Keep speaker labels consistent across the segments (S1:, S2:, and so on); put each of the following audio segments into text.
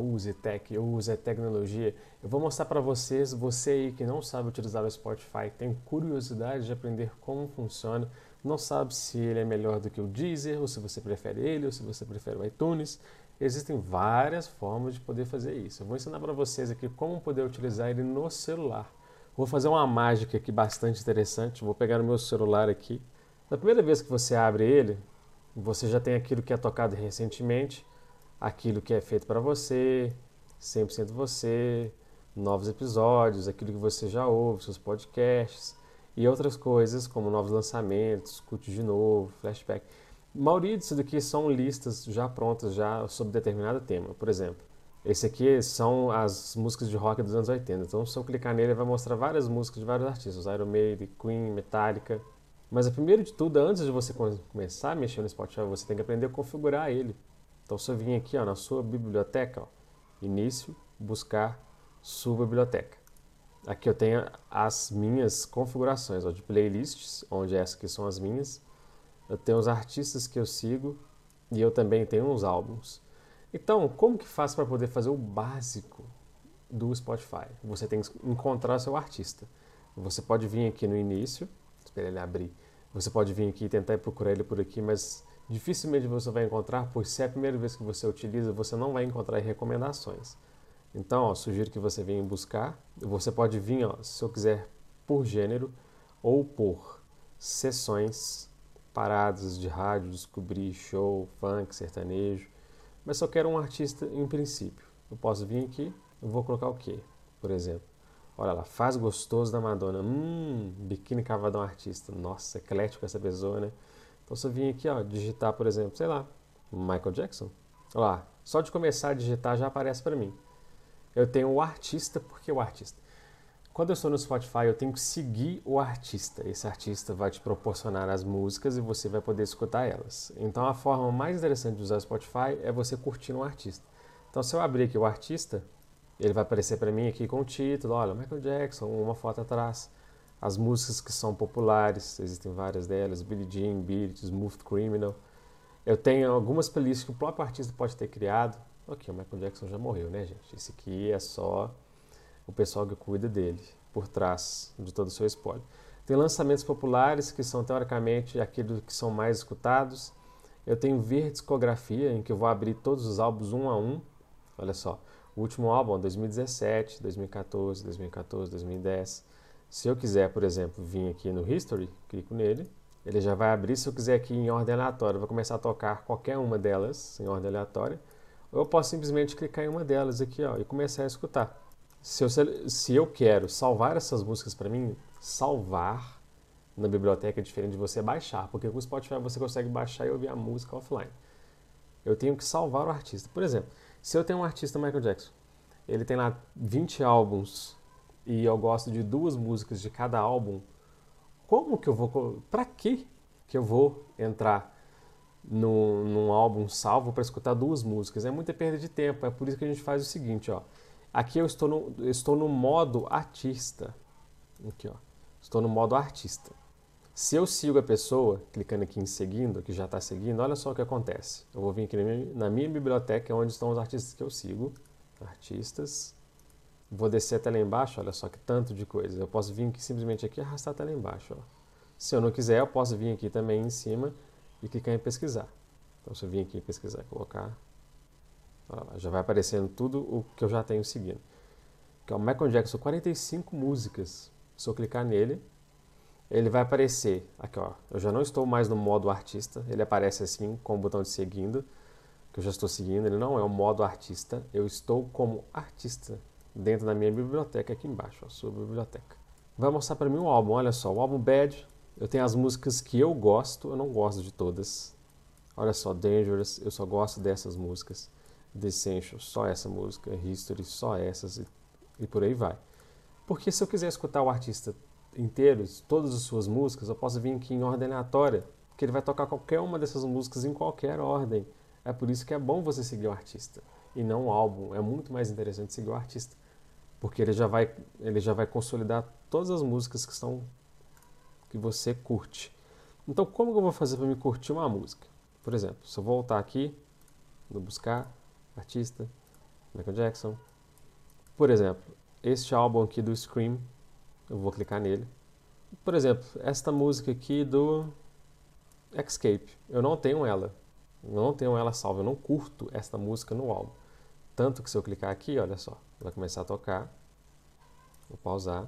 S1: use tech, use tecnologia. Eu vou mostrar para vocês, você aí que não sabe utilizar o Spotify, tem curiosidade de aprender como funciona, não sabe se ele é melhor do que o Deezer, ou se você prefere ele, ou se você prefere o iTunes. Existem várias formas de poder fazer isso. Eu vou ensinar para vocês aqui como poder utilizar ele no celular. Vou fazer uma mágica aqui bastante interessante. Vou pegar o meu celular aqui. Na primeira vez que você abre ele, você já tem aquilo que é tocado recentemente, aquilo que é feito para você, 100% você, novos episódios, aquilo que você já ouve, seus podcasts e outras coisas como novos lançamentos, curte de novo, flashback. A maioria disso daqui são listas já prontas já sobre determinado tema. Por exemplo, esse aqui são as músicas de rock dos anos 80. Então, se eu clicar nele, ele vai mostrar várias músicas de vários artistas, Iron Maiden, Queen, Metallica. Mas, primeiro de tudo, antes de você começar a mexer no Spotify, você tem que aprender a configurar ele. Então, eu vim aqui ó, na sua biblioteca, ó, início, buscar sua biblioteca. Aqui eu tenho as minhas configurações ó, de playlists, onde essas aqui são as minhas. Eu tenho os artistas que eu sigo e eu também tenho uns álbuns. Então, como que faz para poder fazer o básico do Spotify? Você tem que encontrar seu artista. Você pode vir aqui no início, esperar ele abrir. Você pode vir aqui e tentar procurar ele por aqui, mas dificilmente você vai encontrar, pois se é a primeira vez que você utiliza, você não vai encontrar recomendações. Então, ó, sugiro que você venha buscar. Você pode vir, ó, se eu quiser, por gênero ou por sessões, paradas de rádio, descobrir show, funk, sertanejo. Mas só quero um artista em princípio. Eu posso vir aqui, eu vou colocar o quê? Por exemplo, olha lá, Faz Gostoso da Madonna. Hum, Biquíni Cavadão Artista. Nossa, eclético essa pessoa, né? Então, se eu vir aqui, ó, digitar, por exemplo, sei lá, Michael Jackson, olha lá, só de começar a digitar já aparece para mim. Eu tenho o artista, porque o artista. Quando eu estou no Spotify, eu tenho que seguir o artista. Esse artista vai te proporcionar as músicas e você vai poder escutar elas. Então, a forma mais interessante de usar o Spotify é você curtir um artista. Então, se eu abrir aqui o artista, ele vai aparecer para mim aqui com o título, olha, Michael Jackson, uma foto atrás as músicas que são populares, existem várias delas, Billie Jean, Beat, Smooth Criminal. Eu tenho algumas playlists que o próprio artista pode ter criado. Ok, o Michael Jackson já morreu, né, gente? Esse aqui é só o pessoal que cuida dele, por trás de todo o seu spoiler. Tem lançamentos populares, que são teoricamente aqueles que são mais escutados. Eu tenho ver discografia, em que eu vou abrir todos os álbuns um a um. Olha só, o último álbum, 2017, 2014, 2014, 2010. Se eu quiser, por exemplo, vir aqui no History, clico nele, ele já vai abrir. Se eu quiser aqui em ordem aleatória, vou começar a tocar qualquer uma delas em ordem aleatória. Ou eu posso simplesmente clicar em uma delas aqui ó, e começar a escutar. Se eu, se eu quero salvar essas músicas para mim, salvar na biblioteca é diferente de você baixar, porque com o Spotify você consegue baixar e ouvir a música offline. Eu tenho que salvar o artista. Por exemplo, se eu tenho um artista Michael Jackson, ele tem lá 20 álbuns e eu gosto de duas músicas de cada álbum, como que eu vou. Para que que eu vou entrar no, num álbum salvo para escutar duas músicas? É muita perda de tempo. É por isso que a gente faz o seguinte, ó. Aqui eu estou no, estou no modo artista. Aqui, ó. Estou no modo artista. Se eu sigo a pessoa, clicando aqui em seguindo, que já está seguindo, olha só o que acontece. Eu vou vir aqui na minha, na minha biblioteca, onde estão os artistas que eu sigo. Artistas. Vou descer até lá embaixo, olha só que tanto de coisa. Eu posso vir aqui, simplesmente aqui arrastar até lá embaixo. Ó. Se eu não quiser, eu posso vir aqui também em cima e clicar em pesquisar. Então, se eu vir aqui em pesquisar e colocar, ó, já vai aparecendo tudo o que eu já tenho seguindo. Que é o Michael Jackson, 45 músicas. Se eu clicar nele, ele vai aparecer aqui, ó. Eu já não estou mais no modo artista, ele aparece assim com o botão de seguindo, que eu já estou seguindo. Ele não é o modo artista, eu estou como artista dentro da minha biblioteca aqui embaixo, a sua biblioteca. Vai mostrar para mim um álbum, olha só, o álbum Bad, eu tenho as músicas que eu gosto, eu não gosto de todas. Olha só, Dangerous, eu só gosto dessas músicas. The Essential, só essa música. History, só essas e, e por aí vai. Porque se eu quiser escutar o artista inteiro, todas as suas músicas, eu posso vir aqui em ordem aleatória, porque ele vai tocar qualquer uma dessas músicas em qualquer ordem. É por isso que é bom você seguir o artista e não o álbum. É muito mais interessante seguir o artista porque ele já vai ele já vai consolidar todas as músicas que estão que você curte. Então, como que eu vou fazer para me curtir uma música? Por exemplo, se eu voltar aqui no buscar artista, Michael Jackson. Por exemplo, este álbum aqui do Scream, eu vou clicar nele. Por exemplo, esta música aqui do Escape, eu não tenho ela. Eu não tenho ela salva, eu não curto esta música no álbum. Tanto que se eu clicar aqui, olha só, vai começar a tocar. Vou pausar.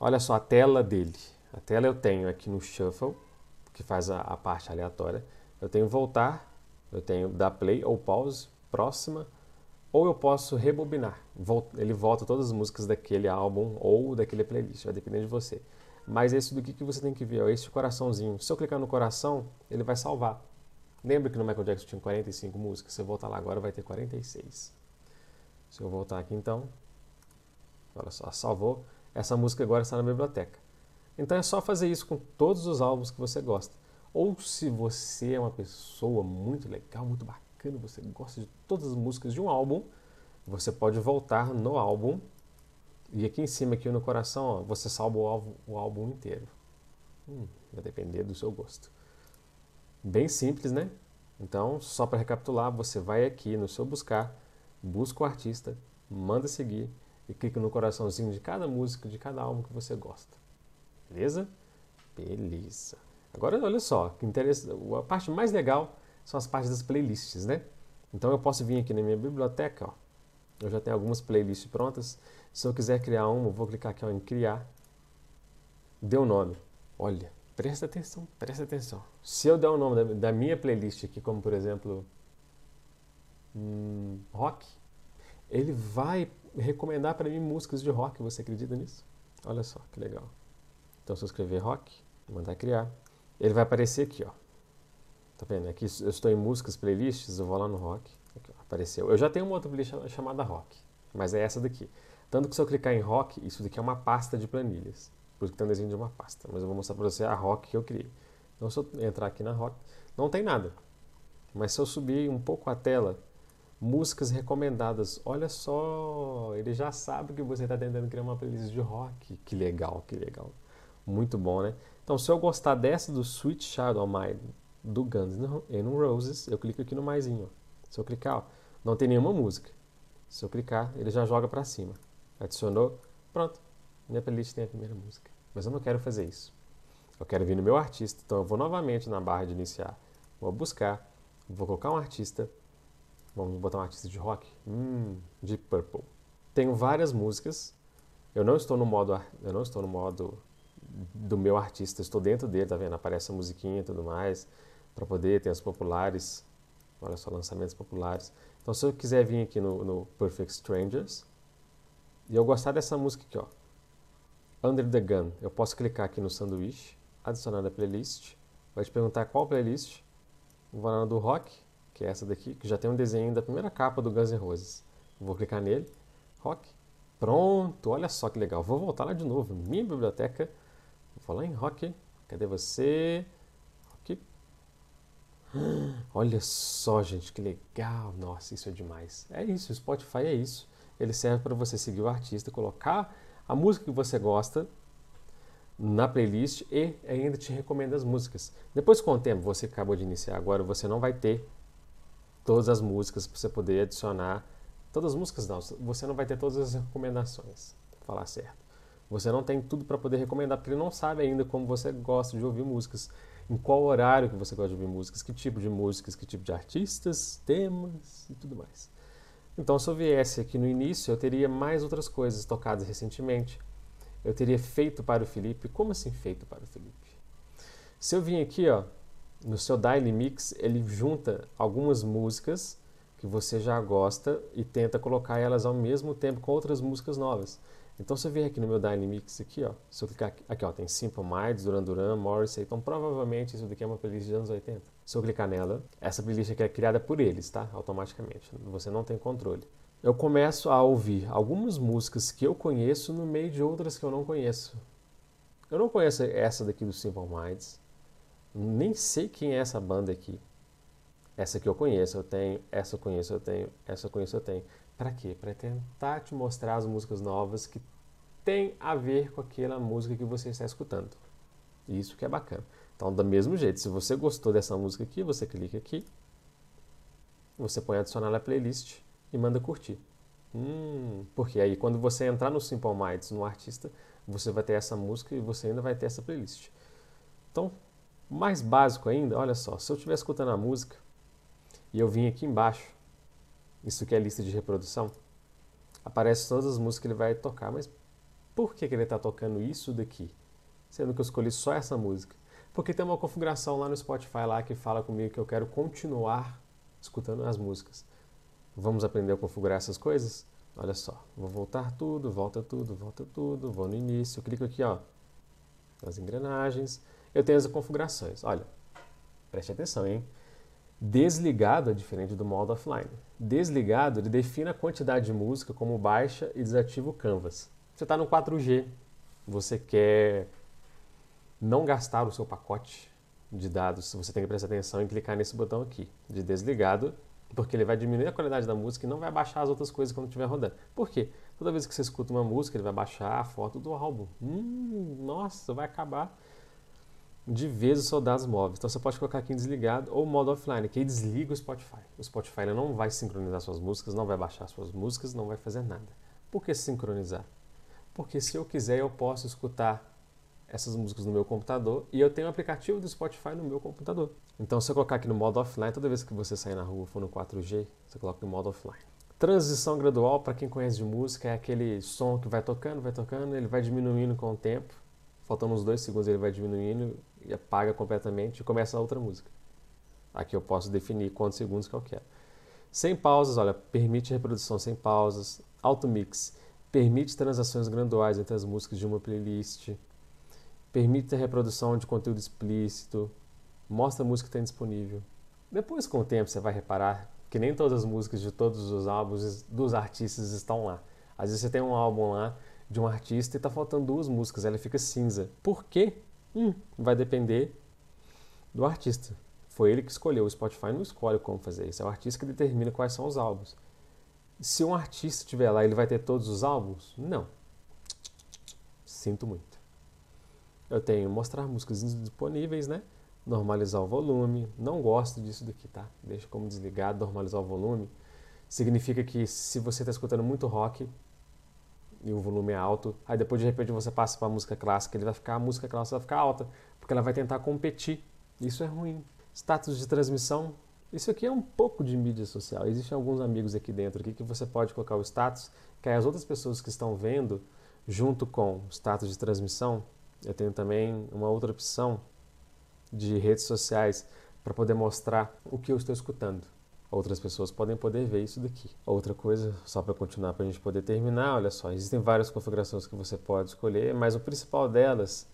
S1: Olha só a tela dele. A tela eu tenho aqui no Shuffle, que faz a, a parte aleatória. Eu tenho voltar, eu tenho dar play ou pause, próxima, ou eu posso rebobinar. Ele volta todas as músicas daquele álbum ou daquele playlist, vai depender de você. Mas esse do que, que você tem que ver, ó, esse coraçãozinho. Se eu clicar no coração, ele vai salvar. Lembra que no Michael Jackson tinha 45 músicas? Se eu voltar lá agora, vai ter 46. Se eu voltar aqui então, olha só, salvou. Essa música agora está na biblioteca. Então é só fazer isso com todos os álbuns que você gosta. Ou se você é uma pessoa muito legal, muito bacana, você gosta de todas as músicas de um álbum, você pode voltar no álbum e aqui em cima, aqui no coração, ó, você salva o álbum, o álbum inteiro. Hum, vai depender do seu gosto. Bem simples, né? Então, só para recapitular, você vai aqui no seu buscar, busca o artista, manda seguir e clica no coraçãozinho de cada música, de cada álbum que você gosta. Beleza? Beleza. Agora, olha só, que a parte mais legal são as partes das playlists, né? Então eu posso vir aqui na minha biblioteca, ó. Eu já tenho algumas playlists prontas. Se eu quiser criar uma, eu vou clicar aqui ó, em criar. Deu nome. Olha, presta atenção, presta atenção. Se eu der o nome da, da minha playlist aqui, como por exemplo, rock, ele vai recomendar para mim músicas de rock. Você acredita nisso? Olha só que legal. Então, se eu escrever rock, mandar criar, ele vai aparecer aqui, ó. Tá vendo? Aqui eu estou em músicas, playlists, eu vou lá no rock. Aqui, ó, apareceu. Eu já tenho uma outra playlist chamada rock, mas é essa daqui. Tanto que se eu clicar em rock, isso daqui é uma pasta de planilhas. Por isso que tem um desenho de uma pasta. Mas eu vou mostrar para você a rock que eu criei. Então, se eu entrar aqui na rock, não tem nada. Mas se eu subir um pouco a tela, músicas recomendadas. Olha só, ele já sabe que você está tentando criar uma playlist de rock. Que legal, que legal. Muito bom, né? Então, se eu gostar dessa do Sweet Shadow Mine, do Guns N' Roses, eu clico aqui no maisinho. Se eu clicar, ó, não tem nenhuma música. Se eu clicar, ele já joga para cima. Adicionou, pronto. Minha playlist tem a primeira música. Mas eu não quero fazer isso. Eu quero vir no meu artista, então eu vou novamente na barra de iniciar. Vou buscar, vou colocar um artista. Vamos botar um artista de rock. Hum, de Purple. Tenho várias músicas. Eu não estou no modo, eu não estou no modo do meu artista, estou dentro dele, tá vendo? Aparece a musiquinha e tudo mais, para poder ter as populares. Olha só, lançamentos populares. Então, se eu quiser vir aqui no, no Perfect Strangers, e eu gostar dessa música aqui, ó, Under the Gun, eu posso clicar aqui no sanduíche, adicionar a playlist, vai te perguntar qual playlist, vou no do rock, que é essa daqui, que já tem um desenho da primeira capa do Guns N' Roses. Vou clicar nele, rock, pronto, olha só que legal. Vou voltar lá de novo, minha biblioteca, vou lá em rock, cadê você? Rock. Olha só, gente, que legal. Nossa, isso é demais. É isso, o Spotify é isso. Ele serve para você seguir o artista, colocar a música que você gosta na playlist e ainda te recomenda as músicas. Depois, com o tempo, você acabou de iniciar agora, você não vai ter todas as músicas para você poder adicionar. Todas as músicas não, você não vai ter todas as recomendações, para falar certo. Você não tem tudo para poder recomendar, porque ele não sabe ainda como você gosta de ouvir músicas, em qual horário que você gosta de ouvir músicas, que tipo de músicas, que tipo de artistas, temas e tudo mais. Então, se eu viesse aqui no início, eu teria mais outras coisas tocadas recentemente. Eu teria feito para o Felipe. Como assim feito para o Felipe? Se eu vim aqui, ó, no seu Daily Mix, ele junta algumas músicas que você já gosta e tenta colocar elas ao mesmo tempo com outras músicas novas. Então, eu vier aqui no meu Dynamix aqui, ó, se eu clicar aqui, aqui ó, tem Simple Minds, Duran Duran, Morrissey, então provavelmente isso daqui é uma playlist dos anos 80. Se eu clicar nela, essa playlist aqui é criada por eles, tá? Automaticamente, você não tem controle. Eu começo a ouvir algumas músicas que eu conheço no meio de outras que eu não conheço. Eu não conheço essa daqui do Simple Minds, nem sei quem é essa banda aqui. Essa que eu conheço, eu tenho, essa eu conheço, eu tenho, essa eu conheço, eu tenho. Para quê? Para tentar te mostrar as músicas novas que tem a ver com aquela música que você está escutando. Isso que é bacana. Então, do mesmo jeito, se você gostou dessa música aqui, você clica aqui, você põe adicionar na playlist e manda curtir. Hum, porque aí quando você entrar no Simple Minds, no artista, você vai ter essa música e você ainda vai ter essa playlist. Então, mais básico ainda, olha só, se eu estiver escutando a música e eu vim aqui embaixo, isso aqui é a lista de reprodução, aparece todas as músicas que ele vai tocar, mas por que, que ele está tocando isso daqui? Sendo que eu escolhi só essa música. Porque tem uma configuração lá no Spotify lá que fala comigo que eu quero continuar escutando as músicas. Vamos aprender a configurar essas coisas? Olha só, vou voltar tudo, volta tudo, volta tudo, vou no início, clico aqui, ó, nas engrenagens, eu tenho as configurações. Olha, preste atenção, hein? Desligado é diferente do modo offline. Desligado, ele define a quantidade de música como baixa e desativa o canvas. Você está no 4G, você quer não gastar o seu pacote de dados, você tem que prestar atenção em clicar nesse botão aqui, de desligado, porque ele vai diminuir a qualidade da música e não vai baixar as outras coisas quando estiver rodando. Por quê? Toda vez que você escuta uma música, ele vai baixar a foto do álbum. Hum, nossa, vai acabar de vez os seus dados móveis. Então você pode colocar aqui em desligado ou modo offline, que aí desliga o Spotify. O Spotify não vai sincronizar suas músicas, não vai baixar suas músicas, não vai fazer nada. Por que sincronizar? Porque se eu quiser, eu posso escutar essas músicas no meu computador e eu tenho o aplicativo do Spotify no meu computador. Então, se eu colocar aqui no modo offline, toda vez que você sair na rua for no 4G, você coloca no modo offline. Transição gradual, para quem conhece de música, é aquele som que vai tocando, vai tocando, ele vai diminuindo com o tempo. Faltando uns dois segundos, ele vai diminuindo e apaga completamente e começa a outra música. Aqui eu posso definir quantos segundos que eu quero. Sem pausas, olha, permite reprodução sem pausas. Auto mix, permite transações graduais entre as músicas de uma playlist permite a reprodução de conteúdo explícito, mostra a música que está disponível. Depois, com o tempo, você vai reparar que nem todas as músicas de todos os álbuns dos artistas estão lá. Às vezes você tem um álbum lá de um artista e está faltando duas músicas, ela fica cinza. Por quê? Hum, vai depender do artista. Foi ele que escolheu. O Spotify não escolhe como fazer isso. É o artista que determina quais são os álbuns. Se um artista estiver lá, ele vai ter todos os álbuns? Não. Sinto muito. Eu tenho mostrar músicas disponíveis, né? Normalizar o volume. Não gosto disso daqui, tá? Deixa como desligado, normalizar o volume. Significa que se você está escutando muito rock e o volume é alto, aí depois de repente você passa para música clássica, ele vai ficar a música clássica vai ficar alta, porque ela vai tentar competir. Isso é ruim. Status de transmissão. Isso aqui é um pouco de mídia social. Existem alguns amigos aqui dentro aqui que você pode colocar o status, que aí as outras pessoas que estão vendo junto com status de transmissão eu tenho também uma outra opção de redes sociais para poder mostrar o que eu estou escutando. Outras pessoas podem poder ver isso daqui. Outra coisa, só para continuar, para a gente poder terminar, olha só, existem várias configurações que você pode escolher, mas o principal delas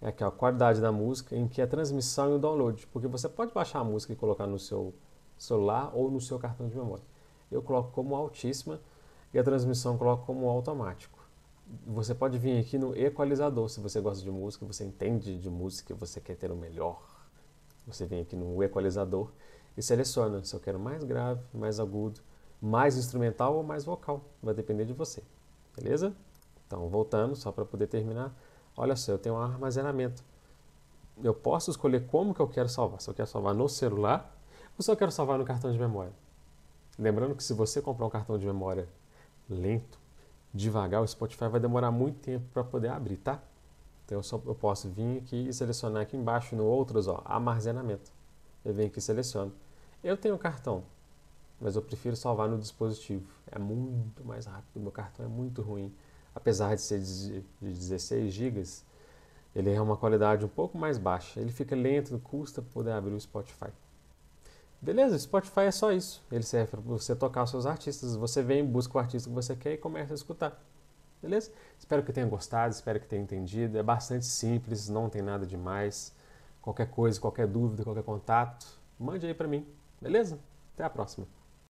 S1: é aqui, a qualidade da música, em que é a transmissão e o download, porque você pode baixar a música e colocar no seu celular ou no seu cartão de memória. Eu coloco como altíssima e a transmissão coloco como automático você pode vir aqui no equalizador, se você gosta de música, você entende de música, você quer ter o melhor. Você vem aqui no equalizador e seleciona se eu quero mais grave, mais agudo, mais instrumental ou mais vocal. Vai depender de você. Beleza? Então, voltando, só para poder terminar. Olha só, eu tenho um armazenamento. Eu posso escolher como que eu quero salvar. Se eu quero salvar no celular ou se eu quero salvar no cartão de memória. Lembrando que se você comprar um cartão de memória lento, devagar, o Spotify vai demorar muito tempo para poder abrir, tá? Então eu, só, eu posso vir aqui e selecionar aqui embaixo no outros, ó, armazenamento. Eu venho aqui e seleciono. Eu tenho cartão, mas eu prefiro salvar no dispositivo. É muito mais rápido, meu cartão é muito ruim. Apesar de ser de 16 GB, ele é uma qualidade um pouco mais baixa. Ele fica lento, custa poder abrir o Spotify. Beleza, Spotify é só isso. Ele serve para você tocar os seus artistas. Você vem, busca o artista que você quer e começa a escutar. Beleza? Espero que tenha gostado, espero que tenha entendido. É bastante simples, não tem nada demais. Qualquer coisa, qualquer dúvida, qualquer contato, mande aí para mim. Beleza? Até a próxima.